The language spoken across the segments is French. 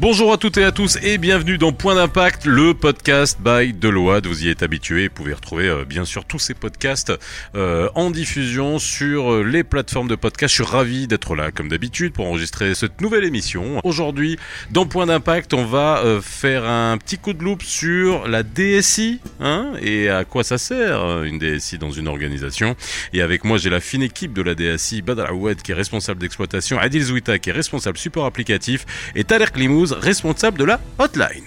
Bonjour à toutes et à tous et bienvenue dans Point d'impact, le podcast by Deloitte. Vous y êtes habitués, vous pouvez retrouver euh, bien sûr tous ces podcasts euh, en diffusion sur euh, les plateformes de podcast. Je suis ravi d'être là comme d'habitude pour enregistrer cette nouvelle émission. Aujourd'hui, dans Point d'impact, on va faire un petit coup de loupe sur la DSI hein, et à quoi ça sert une DSI dans une organisation. Et avec moi, j'ai la fine équipe de la DSI, Badr qui est responsable d'exploitation, Adil Zouita qui est responsable support applicatif et Tarek Limouz responsable de la hotline.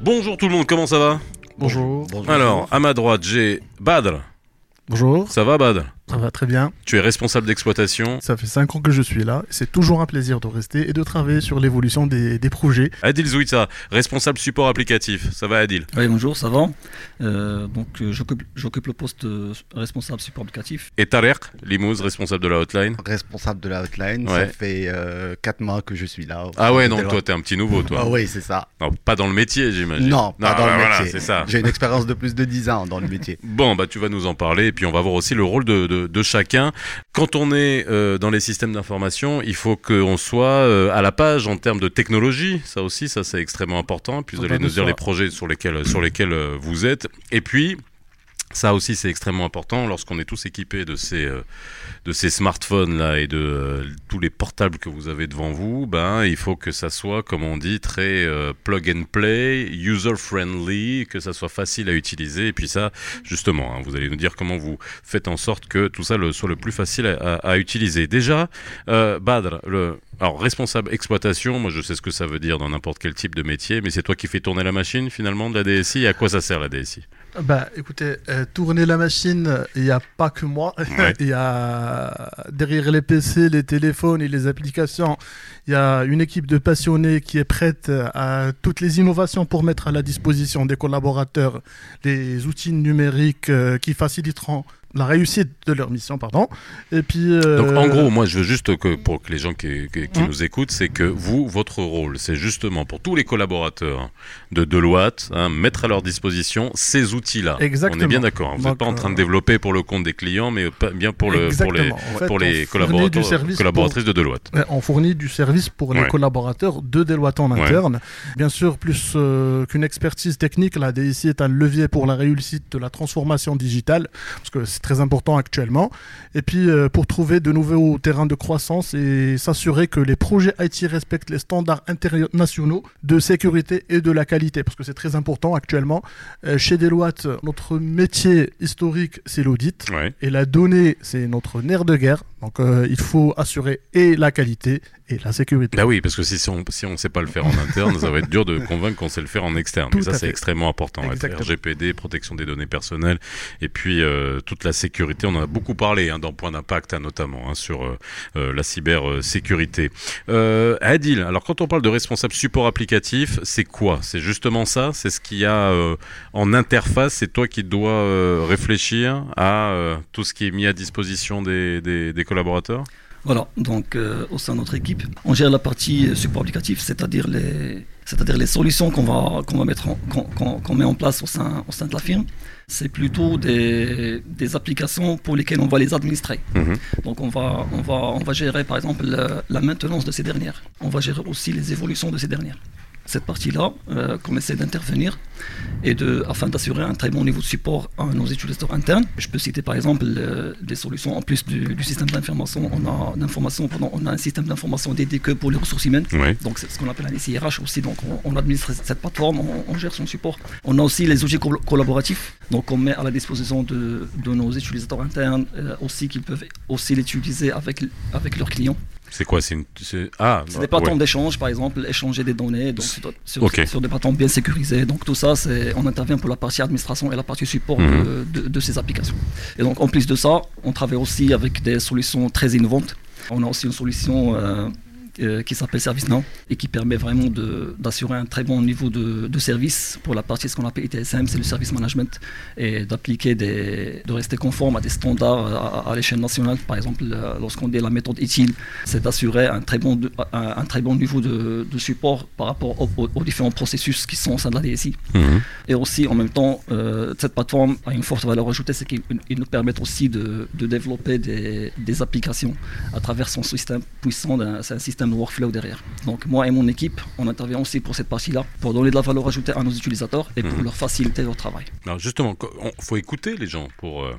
Bonjour tout le monde, comment ça va? Bonjour. Alors, à ma droite, j'ai Badr. Bonjour. Ça va Badr? Ça va très bien. Tu es responsable d'exploitation. Ça fait 5 ans que je suis là. C'est toujours un plaisir de rester et de travailler sur l'évolution des, des projets. Adil Zouita, responsable support applicatif. Ça va Adil? Oui, bonjour, ça va. Euh, donc, euh, j'occupe- le poste de responsable support applicatif. Et Tarek Limouz, responsable de la hotline? responsable de la hotline. Ouais. Ça fait 4 mois que je suis là. Ah ouais, Donc, donc toi t'es un petit nouveau toi. Ah oui, c'est ça. Non, pas dans le métier j'imagine. Non, pas dans bah, le voilà, métier. c'est ça. J'ai une expérience de plus de 10 ans dans le métier. Bon, bah tu vas nous en parler et puis on va voir aussi le rôle de, de, de chacun. Quand on est euh, dans les systèmes d'information, il faut qu'on soit euh, à la page en termes de technologie. Ça aussi, ça c'est extrêmement important. Puis vous allez nous dire les projets sur lesquels, sur lesquels euh, vous êtes. Et puis, ça aussi c'est extrêmement important lorsqu'on est tous équipés de ces, euh, smartphones là et de euh, tous les portables que vous avez devant vous. Ben, il faut que ça soit, comme on dit, très euh, plug and play, user friendly, que ça soit facile à utiliser. Et puis ça, justement, hein, vous allez nous dire comment vous faites en sorte que tout ça soit le plus facile à, à- utiliser. Déjà, Badr, le, alors responsable exploitation, moi je sais ce que ça veut dire dans n'importe quel type de métier, mais c'est toi qui fais tourner la machine finalement de la DSI. Et à quoi ça sert la DSI Bah écoutez, euh, tourner la machine, il n'y a pas que moi. Ouais. Il y a derrière les PC, les téléphones et les applications, il y a une équipe de passionnés qui est prête à toutes les innovations pour mettre à la disposition des collaborateurs les outils numériques euh, qui faciliteront la réussite de leur mission, pardon. Et puis. euh, Donc en gros, moi je veux juste que pour que les gens qui, qui- qui Hum. nous écoutent, c'est que vous, votre rôle, c'est justement pour tous les collaborateurs de Deloitte, hein, mettre à leur disposition ces outils-là. On est Exactement. bien d'accord. hein. Vous n'êtes pas en train de euh, développer pour le compte des clients, mais bien pour, le, pour les, Exactement. En fait, pour on les collaborateurs, collaboratrices de Deloitte. On fournit du service pour les collaborateurs de Deloitte en Ouais. interne. Bien sûr, plus euh, qu'une expertise technique, la DSI est un levier pour la réussite de la transformation digitale, parce que c'est très important actuellement. Et puis, euh, pour trouver de nouveaux terrains de croissance et s'assurer que les projets IT respectent les standards internationaux de sécurité et de la qualité, parce que c'est très important actuellement. Euh, chez Deloitte, notre métier historique, c'est l'audit. Ouais. Et la donnée, c'est notre nerf de guerre. Donc, euh, il faut assurer et la qualité et la sécurité. Bah oui, parce que si, on si on sait pas le faire en interne, ça va être dur de convaincre qu'on sait le faire en externe. Tout et ça, c'est extrêmement important. Exactement. RGPD, protection des données personnelles, et puis euh, toute la sécurité. On en a beaucoup parlé hein, dans Point d'impact, hein, notamment hein, sur euh, euh, la cybersécurité. Euh, Adil, alors quand on parle de responsable support applicatif, c'est quoi? C'est justement ça? C'est ce qu'il y a en interface? C'est toi qui dois réfléchir à tout ce qui est mis à disposition des, des- des collaborateurs? Voilà, donc euh, au sein de notre équipe, on gère la partie euh, support applicatif, c'est-à-dire les, c'est-à-dire les solutions qu'on va, qu'on va mettre en, qu'on, met en place au sein, au sein de la firme. C'est plutôt des, des applications pour lesquelles on va les administrer. Mhm. Donc on va, on, va, on va gérer par exemple la, la maintenance de ces dernières. On va gérer aussi les évolutions de ces dernières. Cette partie-là, euh, qu'on essaie d'intervenir et de, afin d'assurer un très bon niveau de support à nos utilisateurs internes. Je peux citer par exemple euh, des solutions en plus du, du système d'information. On a, on un système d'information dédié que pour les ressources humaines. Donc c'est ce qu'on appelle un SIRH aussi. Donc on, on administre cette plateforme, on, on gère son support. On a aussi les outils col- collaboratifs. Donc on met à la disposition de, de nos utilisateurs internes euh, aussi qu'ils peuvent aussi l'utiliser avec, avec leurs clients. C'est quoi C'est une. Ah, C'est des ouais. plateformes d'échange, par exemple, échanger des données donc, sur, des plateformes bien sécurisées. Donc tout ça, c'est, on intervient pour la partie administration et la partie support Mhm. de, de- de ces applications. Et donc en plus de ça, on travaille aussi avec des solutions très innovantes. On a aussi une solution euh, euh, qui s'appelle ServiceNow et qui permet vraiment d'assurer un très bon niveau de, de service pour la partie ce qu'on appelle ITSM, c'est le service management, et d'appliquer des, de rester conforme à des standards à, l'échelle nationale. Par exemple, euh, lorsqu'on dit la méthode utile, c'est d'assurer un très bon, un, très bon niveau de, de support par rapport aux, différents processus qui sont au sein de la DSI. Mhm. Et aussi, en même temps, euh, cette plateforme a une forte valeur ajoutée, c'est qu'il nous permet aussi de, de développer des, des, applications à travers son système puissant, c'est un système de workflow derrière. Donc moi et mon équipe, on intervient aussi pour cette partie-là, pour donner de la valeur ajoutée à nos utilisateurs et pour mhm. leur faciliter leur travail. Alors justement, il faut écouter les gens pour euh,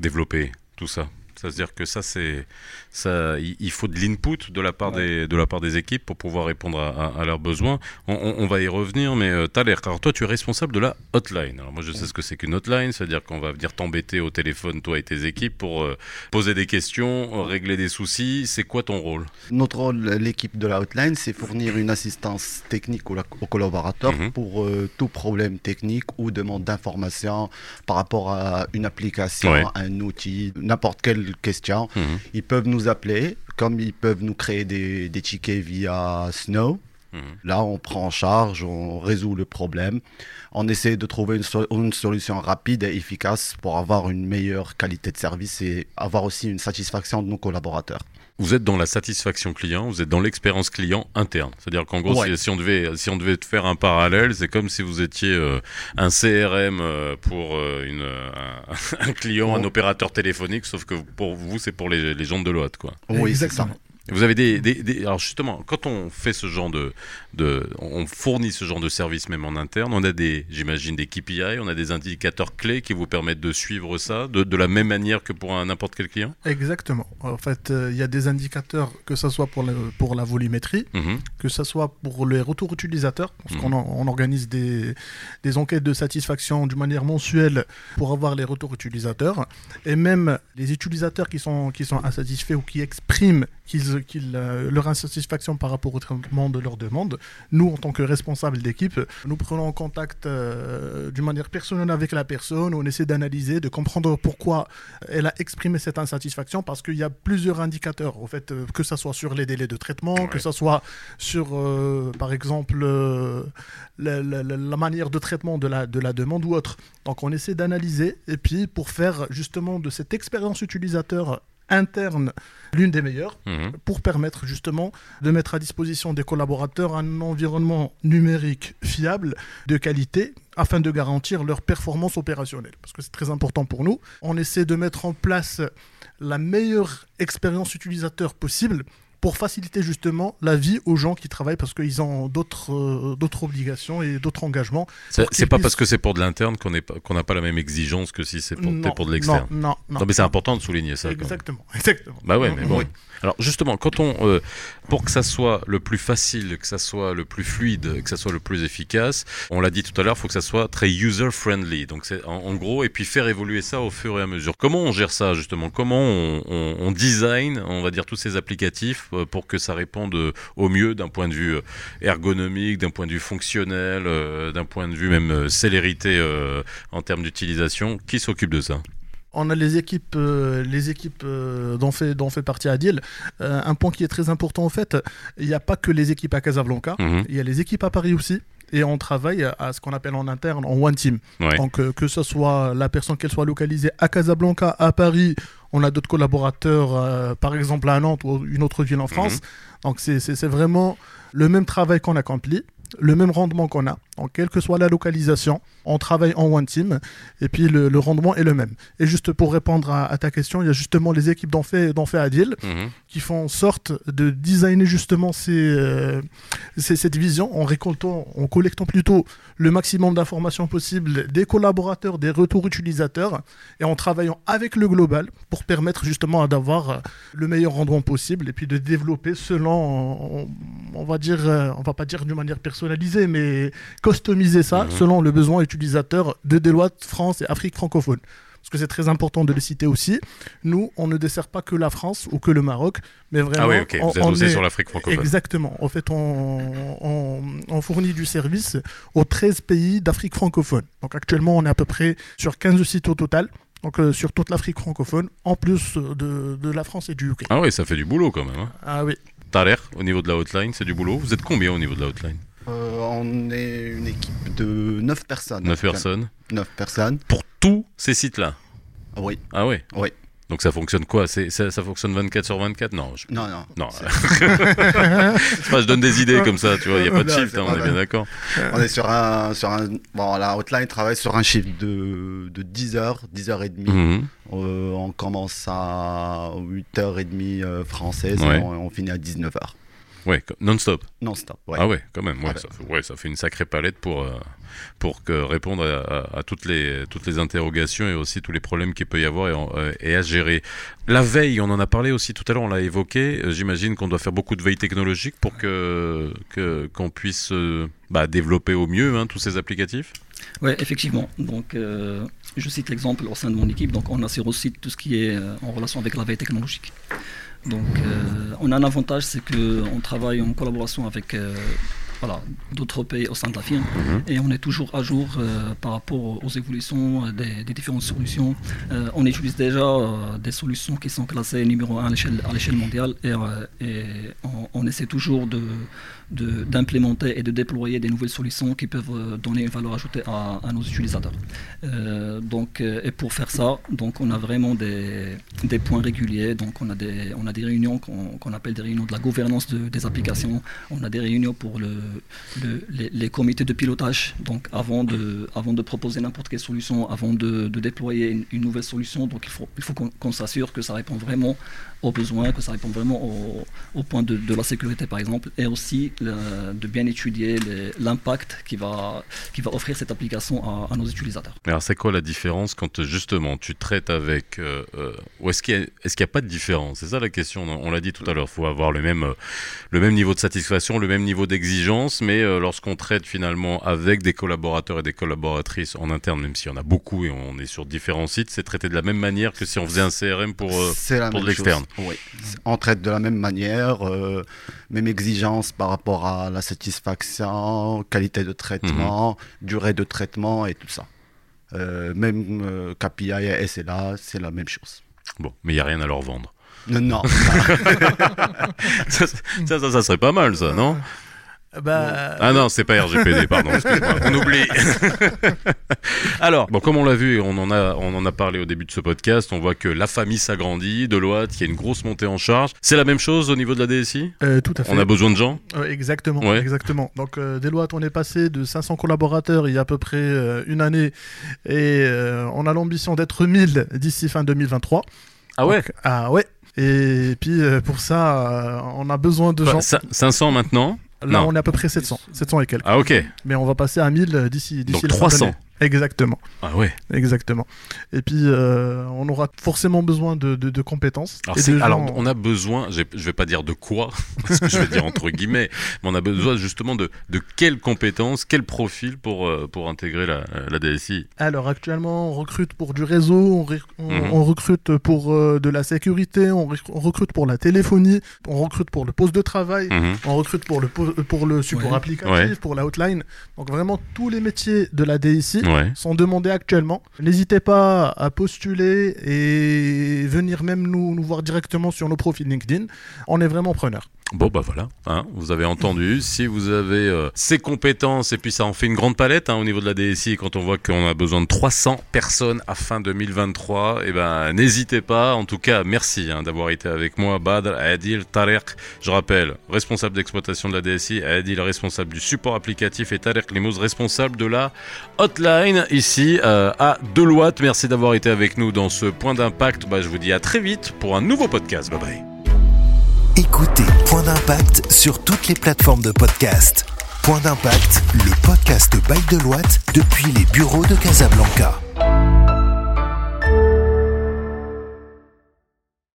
développer tout ça. C'est-à-dire que ça, c'est, ça, il faut de l'input de la part des, de la part des équipes pour pouvoir répondre à, leurs besoins. On, va y revenir, mais euh, Thaler, car toi, tu es responsable de la hotline. Alors moi, je sais ce que c'est qu'une hotline, c'est-à-dire qu'on va venir t'embêter au téléphone, toi et tes équipes, pour euh, poser des questions, régler des soucis. C'est quoi ton rôle? Notre rôle, l'équipe de la hotline, c'est fournir une assistance technique aux, collaborateurs mhm. pour euh, tout problème technique ou demande d'information par rapport à une application, un outil, n'importe quel questions. Mhm. Ils peuvent nous appeler, comme ils peuvent nous créer des, tickets via Snow. Mhm. Là, on prend en charge, on résout le problème. On essaie de trouver une, solution rapide et efficace pour avoir une meilleure qualité de service et avoir aussi une satisfaction de nos collaborateurs vous êtes dans la satisfaction client, vous êtes dans l'expérience client interne. C'est-à-dire qu'en gros, si, on devait, si on devait faire un parallèle, c'est comme si vous étiez euh, un CRM euh, pour euh, une, un, client, un opérateur téléphonique, sauf que pour vous, c'est pour les, les gens de quoi. Oui, exactement. Vous avez des, des, alors justement, quand on fait ce genre de, de, on fournit ce genre de service même en interne, on a des, j'imagine des KPI, on a des indicateurs clés qui vous permettent de suivre ça de, de la même manière que pour n'importe quel client? Exactement. En fait, euh, il y a des indicateurs que ce soit pour, pour la volumétrie, mhm. que ce soit pour les retours utilisateurs, parce qu'on mhm. on organise des, des enquêtes de satisfaction d'une manière mensuelle pour avoir les retours utilisateurs, et même les utilisateurs qui sont qui sont insatisfaits ou qui expriment qu'ils euh, leur insatisfaction par rapport au traitement de leurs demandes. Nous, en tant que responsables d'équipe, nous prenons contact euh, d'une manière personnelle avec la personne, on essaie d'analyser, de comprendre pourquoi elle a exprimé cette insatisfaction, parce qu'il y a plusieurs indicateurs, au fait, euh, que ce soit sur les délais de traitement, que ce soit sur, par exemple, la, la, manière de traitement de la, de la demande ou autre. Donc on essaie d'analyser, et puis pour faire justement de cette expérience utilisateur interne l'une des meilleures mhm. pour permettre justement de mettre à disposition des collaborateurs un environnement numérique fiable, de qualité, afin de garantir leur performance opérationnelle. Parce que c'est très important pour nous. On essaie de mettre en place la meilleure expérience utilisateur possible pour faciliter justement la vie aux gens qui travaillent parce qu'ils ont d'autres euh, d'autres obligations et d'autres engagements. C'est pas parce que c'est pour de l'interne qu'on qu'on n'a pas la même exigence que si c'est pour, pour, de l'externe. Non, non, non, mais c'est important de souligner ça. Exactement, exactement. Bah ouais, mais bon. Alors justement, quand on, euh, pour que ça soit le plus facile, que ça soit le plus fluide, que ça soit le plus efficace, on l'a dit tout à l'heure, il faut que ça soit très user-friendly. Donc c'est en, gros, et puis faire évoluer ça au fur et à mesure. Comment on gère ça justement? Comment on, on, design, on va dire, tous ces applicatifs euh, pour que ça réponde euh, au mieux d'un point de vue ergonomique, d'un point de vue fonctionnel, d'un point de vue même célérité en termes d'utilisation? Qui s'occupe de ça? On a les équipes, euh, les équipes euh, dont, fait, dont fait partie Adil. Euh, un point qui est très important en fait, il n'y a pas que les équipes à Casablanca, mhm. il y a les équipes à Paris aussi. Et on travaille à ce qu'on appelle en interne en one team. Donc que ce soit la personne qu'elle soit localisée à Casablanca, à Paris, on a d'autres collaborateurs, par exemple à Nantes ou une autre ville en France. Mhm. Donc c'est vraiment le même travail qu'on accomplit le même rendement qu'on a, en quelle que soit la localisation, on travaille en one team et puis le, rendement est le même. Et juste pour répondre à, ta question, il y a justement les équipes d'en fait, fait Adil qui font en sorte de designer justement ces, euh, cette vision en récoltant, en collectant plutôt le maximum d'informations possibles des collaborateurs, des retours utilisateurs et en travaillant avec le global pour permettre justement d'avoir le meilleur rendement possible et puis de développer selon, on, va dire, euh, on va pas dire d'une manière personnalisée, mais customiser ça mhm. selon le besoin utilisateur de Deloitte France et Afrique francophone parce que c'est très important de le citer aussi. Nous, on ne dessert pas que la France ou que le Maroc, mais vraiment. Ah oui, ok, vous êtes aussi sur l'Afrique francophone. Exactement. En fait, on, on, fournit du service aux 13 pays d'Afrique francophone. Donc actuellement, on est à peu près sur 15 sites au total. Donc euh, sur toute l'Afrique francophone, en plus de, de, la France et du UK. Ah oui, ça fait du boulot quand même. Hein. Ah oui. Tarer, au niveau de la hotline, c'est du boulot. Vous êtes combien au niveau de la hotline? On est une équipe de 9 personnes. 9 personnes 9 personnes. Pour tous ces sites-là Oui. Ah oui Oui. Donc ça fonctionne quoi? Ça, ça, fonctionne 24 sur 24 Non. Non, non. Non. je donne des idées comme ça, tu vois, il n'y a pas de shift, hein, on est bien d'accord. On est sur un, sur un. Bon, la hotline travaille sur un chiffre de, de 10 h 10 h 30 euh, on commence à 8h30 euh, française et on, on, finit à 19h. Ouais, non-stop. Non-stop, ouais. Ah ouais, quand même. Ouais, ça, fait, ouais ça fait une sacrée palette pour, euh, pour que répondre à, toutes, les, toutes les interrogations et aussi tous les problèmes qu'il peut y avoir et, euh, et, à gérer. La veille, on en a parlé aussi tout à l'heure, on l'a évoqué. Euh, j'imagine qu'on doit faire beaucoup de veille technologique pour que qu'on puisse bah, développer au mieux hein, tous ces applicatifs? Oui, effectivement. Donc, je cite l'exemple au sein de mon équipe. Donc, on assure aussi tout ce qui est en relation avec la veille technologique. Donc, euh, on a un avantage, c'est qu'on travaille en collaboration avec euh, voilà, d'autres pays au sein de la firme mhm. et on est toujours à jour euh, par rapport aux évolutions des, différentes solutions. on utilise déjà des solutions qui sont classées numéro 1 à l'échelle mondiale et, et on, on, essaie toujours de d'implémenter et de déployer des nouvelles solutions qui peuvent euh, donner une valeur ajoutée à, nos utilisateurs. Euh, donc, euh, et pour faire ça, donc on a vraiment des, des points réguliers. Donc on a des, on a des réunions qu'on appelle des réunions de la gouvernance des applications. On a des réunions pour le, les, comités de pilotage. Donc avant de, proposer n'importe quelle solution, avant de, déployer une, nouvelle solution, donc il faut, qu'on s'assure que ça répond vraiment aux besoins, que ça répond vraiment au, point de, la sécurité par exemple, et aussi de bien étudier l'impact qui va, offrir cette application à, nos utilisateurs. Alors c'est quoi la différence quand justement tu traites avec... Euh, euh, ou est-ce qu'il n'y a, pas de différence? C'est ça la question, on l'a dit tout à l'heure, il faut avoir même, le même niveau de satisfaction, le même niveau d'exigence, mais euh, lorsqu'on traite finalement avec des collaborateurs et des collaboratrices en interne, même s'il y en a beaucoup et on est sur différents sites, c'est traité de la même manière que si on faisait un CRM pour, pour de l'externe. Oui, on traite de la même manière, même exigence par rapport à la satisfaction, qualité de traitement, mhm. durée de traitement et tout ça. Euh, même euh, KPI et SLA, c'est la même chose. Bon, mais il n'y a rien à leur vendre. Non, non. ça, ça, ça, serait pas mal, ça, non? Bah... Ah non, c'est pas RGPD, pardon, on oublie. Alors, bon, comme on l'a vu et on en, a, on en a parlé au début de ce podcast, on voit que la famille s'agrandit, Deloitte, qu'il y a une grosse montée en charge. C'est la même chose au niveau de la DSI euh, Tout à fait. On a besoin de gens? Exactement, exactement. Donc, euh, Deloitte, on est passé de 500 collaborateurs il y a à peu près euh, une année et on a l'ambition d'être 1000 d'ici fin 2023. Ah ouais? Ah ouais et puis pour ça, on a besoin de gens. 500 maintenant? Là, on est à peu près 700, 700 et quelques. Ah, ok. Mais on va passer à 1000 d'ici d'ici Donc 300. Exactement. Ah ouais. Exactement. Et puis, euh, on aura forcément besoin de, de, compétences. Alors, on a besoin, je vais pas dire de quoi, parce que je vais dire entre guillemets, mais on a besoin justement de, de quelles compétences, quel profil pour, euh, pour intégrer la, la, DSI Alors, actuellement, on recrute pour du réseau, on, mhm. recrute pour euh, de la sécurité, on, recrute pour la téléphonie, on recrute pour le poste de travail, mhm. on recrute pour le, pour le support applicatif, pour la hotline. Donc, vraiment, tous les métiers de la DSI sont demandés actuellement. N'hésitez pas à postuler et venir même nous, nous voir directement sur nos profils LinkedIn. On est vraiment preneurs. Bon bah voilà, hein, vous avez entendu. Si vous avez euh, ces compétences et puis ça en fait une grande palette hein, au niveau de la DSI quand on voit qu'on a besoin de 300 personnes à fin 2023, et eh ben n'hésitez pas. En tout cas, merci hein, d'avoir été avec moi, Badr, Adil, Tarek. Je rappelle, responsable d'exploitation de la DSI, Adil responsable du support applicatif et Tarek Limouz responsable de la hotline ici euh, à Deloitte. Merci d'avoir été avec nous dans ce point d'impact. Bah, je vous dis à très vite pour un nouveau podcast. Bye bye. Écoutez Point d'impact sur toutes les plateformes de podcast. Point d'impact, le podcast by Deloitte depuis les bureaux de Casablanca.